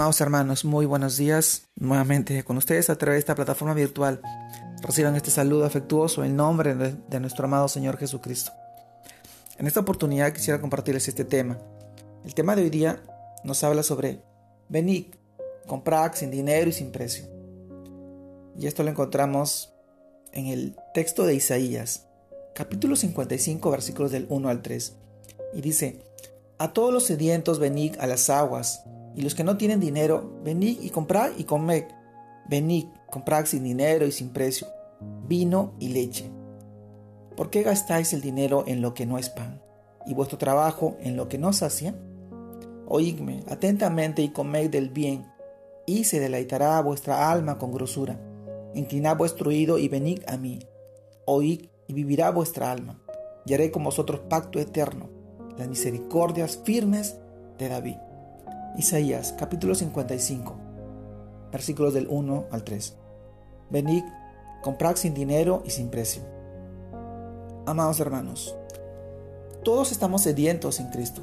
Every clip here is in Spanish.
Amados hermanos, muy buenos días nuevamente con ustedes a través de esta plataforma virtual. Reciban este saludo afectuoso en nombre de, nuestro amado Señor Jesucristo. En esta oportunidad quisiera compartirles este tema. El tema de hoy día nos habla sobre venid, comprad sin dinero y sin precio. Y esto lo encontramos en el texto de Isaías, capítulo 55, versículos del 1 al 3. Y dice, a todos los sedientos venid a las aguas, y los que no tienen dinero, venid y comprad y comed. Venid, comprad sin dinero y sin precio, vino y leche. ¿Por qué gastáis el dinero en lo que no es pan, y vuestro trabajo en lo que no sacia? Oídme atentamente y comed del bien, y se deleitará vuestra alma con grosura. Inclinad vuestro oído y venid a mí. Oíd y vivirá vuestra alma, y haré con vosotros pacto eterno las misericordias firmes de David. Isaías capítulo 55, versículos del 1 al 3. Venid, comprad sin dinero y sin precio. Amados hermanos, todos estamos sedientos en Cristo.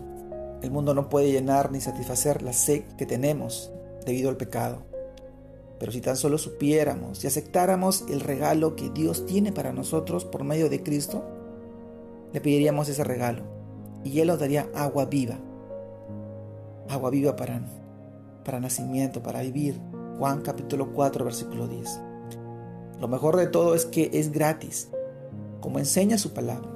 El mundo no puede llenar ni satisfacer la sed que tenemos debido al pecado. Pero si tan solo supiéramos y aceptáramos el regalo que Dios tiene para nosotros por medio de Cristo, le pediríamos ese regalo y Él os daría agua viva. Agua viva para, para nacimiento, para vivir. Juan capítulo 4, versículo 10. Lo mejor de todo es que es gratis, como enseña su palabra,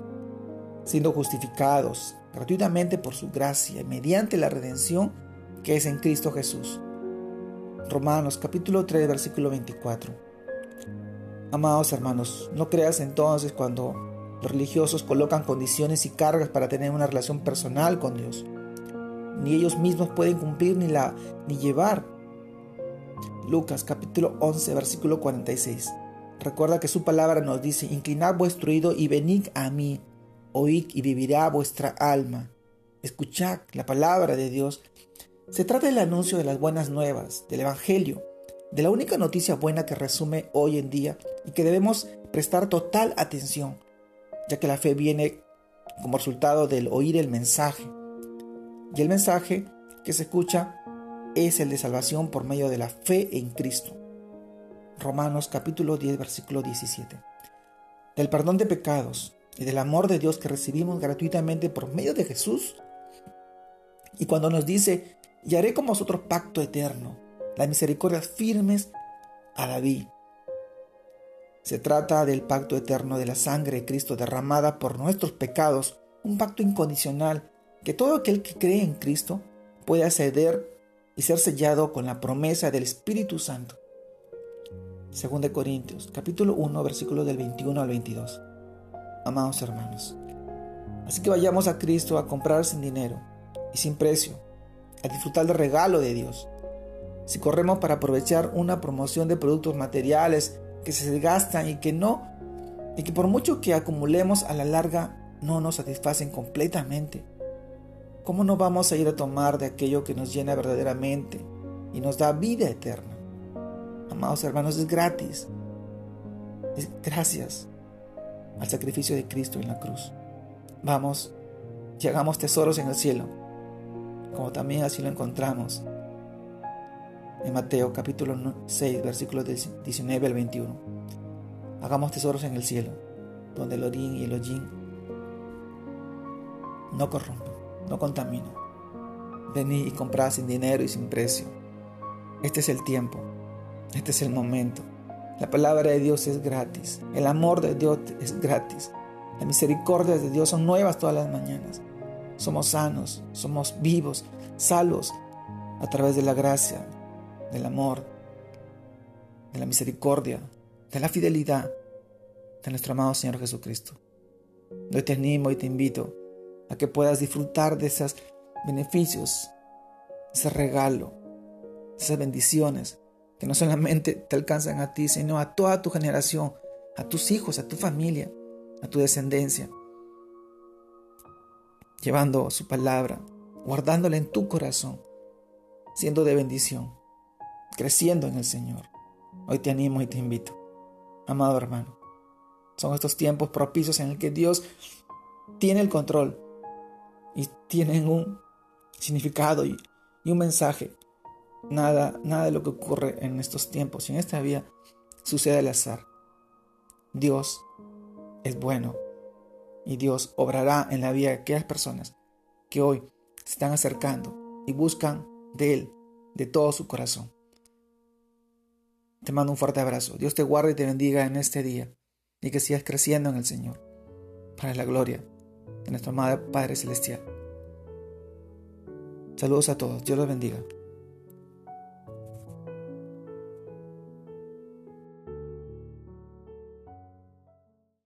siendo justificados gratuitamente por su gracia, mediante la redención que es en Cristo Jesús. Romanos capítulo 3, versículo 24. Amados hermanos, no creas entonces cuando los religiosos colocan condiciones y cargas para tener una relación personal con Dios. Ni ellos mismos pueden cumplir ni, la, ni llevar. Lucas capítulo 11 versículo 46. Recuerda que su palabra nos dice, inclinad vuestro oído y venid a mí, oíd y vivirá vuestra alma. Escuchad la palabra de Dios. Se trata del anuncio de las buenas nuevas, del Evangelio, de la única noticia buena que resume hoy en día y que debemos prestar total atención ya que la fe viene como resultado del oír el mensaje. Y el mensaje que se escucha es el de salvación por medio de la fe en Cristo. Romanos capítulo 10 versículo 17. Del perdón de pecados y del amor de Dios que recibimos gratuitamente por medio de Jesús. Y cuando nos dice, y haré con vosotros pacto eterno, las misericordias firmes a David, se trata del pacto eterno de la sangre de Cristo derramada por nuestros pecados, un pacto incondicional que todo aquel que cree en Cristo puede acceder y ser sellado con la promesa del Espíritu Santo. 2 Corintios, capítulo 1, versículos del 21 al 22. Amados hermanos, así que vayamos a Cristo a comprar sin dinero y sin precio, a disfrutar del regalo de Dios. Si corremos para aprovechar una promoción de productos materiales que se desgastan y que no, y que por mucho que acumulemos a la larga no nos satisfacen completamente. ¿Cómo no vamos a ir a tomar de aquello que nos llena verdaderamente y nos da vida eterna? Amados hermanos, es gratis. Es gracias al sacrificio de Cristo en la cruz. Vamos y hagamos tesoros en el cielo, como también así lo encontramos en Mateo capítulo 6, versículos 19 al 21. Hagamos tesoros en el cielo, donde el orín y el hollín no corrompen, no contaminan. Venid y comprad sin dinero y sin precio. Este es el tiempo, este es el momento. La palabra de Dios es gratis, el amor de Dios es gratis, las misericordias de Dios son nuevas todas las mañanas. Somos sanos, somos vivos, salvos a través de la gracia, del amor, de la misericordia, de la fidelidad de nuestro amado Señor Jesucristo. Hoy te animo y te invito a que puedas disfrutar de esos beneficios, ese regalo, esas bendiciones que no solamente te alcanzan a ti, sino a toda tu generación, a tus hijos, a tu familia, a tu descendencia, llevando su palabra, guardándola en tu corazón, siendo de bendición creciendo en el Señor. Hoy te animo y te invito, amado hermano. Son estos tiempos propicios en el que Dios tiene el control y tienen un significado y, un mensaje Nada, nada de lo que ocurre en estos tiempos y en esta vida sucede al azar. Dios es bueno y Dios obrará en la vida de aquellas personas que hoy se están acercando y buscan de Él de todo su corazón. Te mando un fuerte abrazo. Dios te guarde y te bendiga en este día y que sigas creciendo en el Señor para la gloria de nuestro amado Padre Celestial. Saludos a todos. Dios los bendiga.